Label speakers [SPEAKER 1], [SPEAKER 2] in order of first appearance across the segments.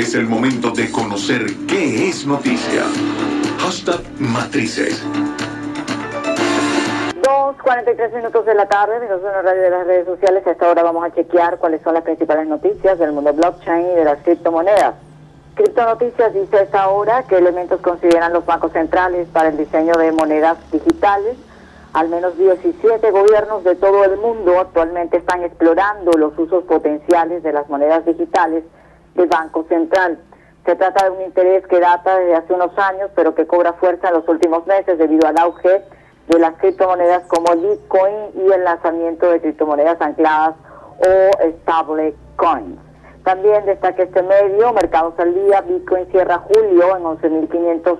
[SPEAKER 1] Es el momento de conocer qué es noticia. Hashtag Matrices.
[SPEAKER 2] 2.43 minutos de la tarde, minutos en la radio de las redes sociales. A esta hora vamos a chequear cuáles son las principales noticias del mundo blockchain y de las criptomonedas. Criptonoticias dice a esta hora que elementos consideran los bancos centrales para el diseño de monedas digitales. Al menos 17 gobiernos de todo el mundo actualmente están explorando los usos potenciales de las monedas digitales del Banco Central. Se trata de un interés que data desde hace unos años, pero que cobra fuerza en los últimos meses debido al auge de las criptomonedas como Bitcoin y el lanzamiento de criptomonedas ancladas o stable coins. También destaca este medio, Mercados al Día, Bitcoin cierra julio en 11.500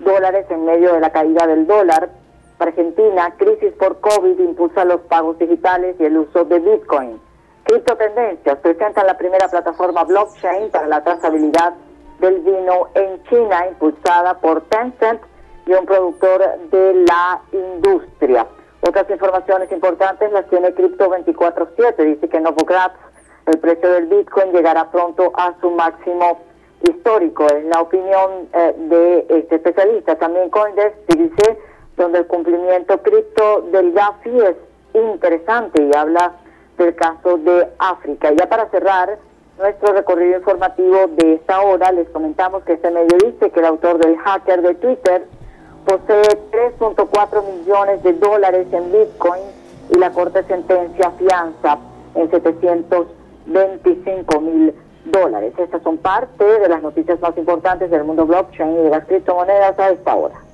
[SPEAKER 2] dólares en medio de la caída del dólar. Argentina, crisis por COVID impulsa los pagos digitales y el uso de Bitcoin. Criptotendencias presenta la primera plataforma blockchain para la trazabilidad del vino en China, impulsada por Tencent y un productor de la industria. Otras informaciones importantes las tiene Crypto 24-7. Dice que Novogratz, el precio del Bitcoin llegará pronto a su máximo histórico. Es la opinión eh, de este especialista. También Coindesk dice donde el cumplimiento cripto del GAFI es interesante y habla del caso de África. Ya para cerrar nuestro recorrido informativo de esta hora, les comentamos que este medio dice que el autor del hacker de Twitter posee 3.4 millones de dólares en Bitcoin y la Corte sentencia fianza en 725 mil dólares. Estas son parte de las noticias más importantes del mundo blockchain y de las criptomonedas a esta hora.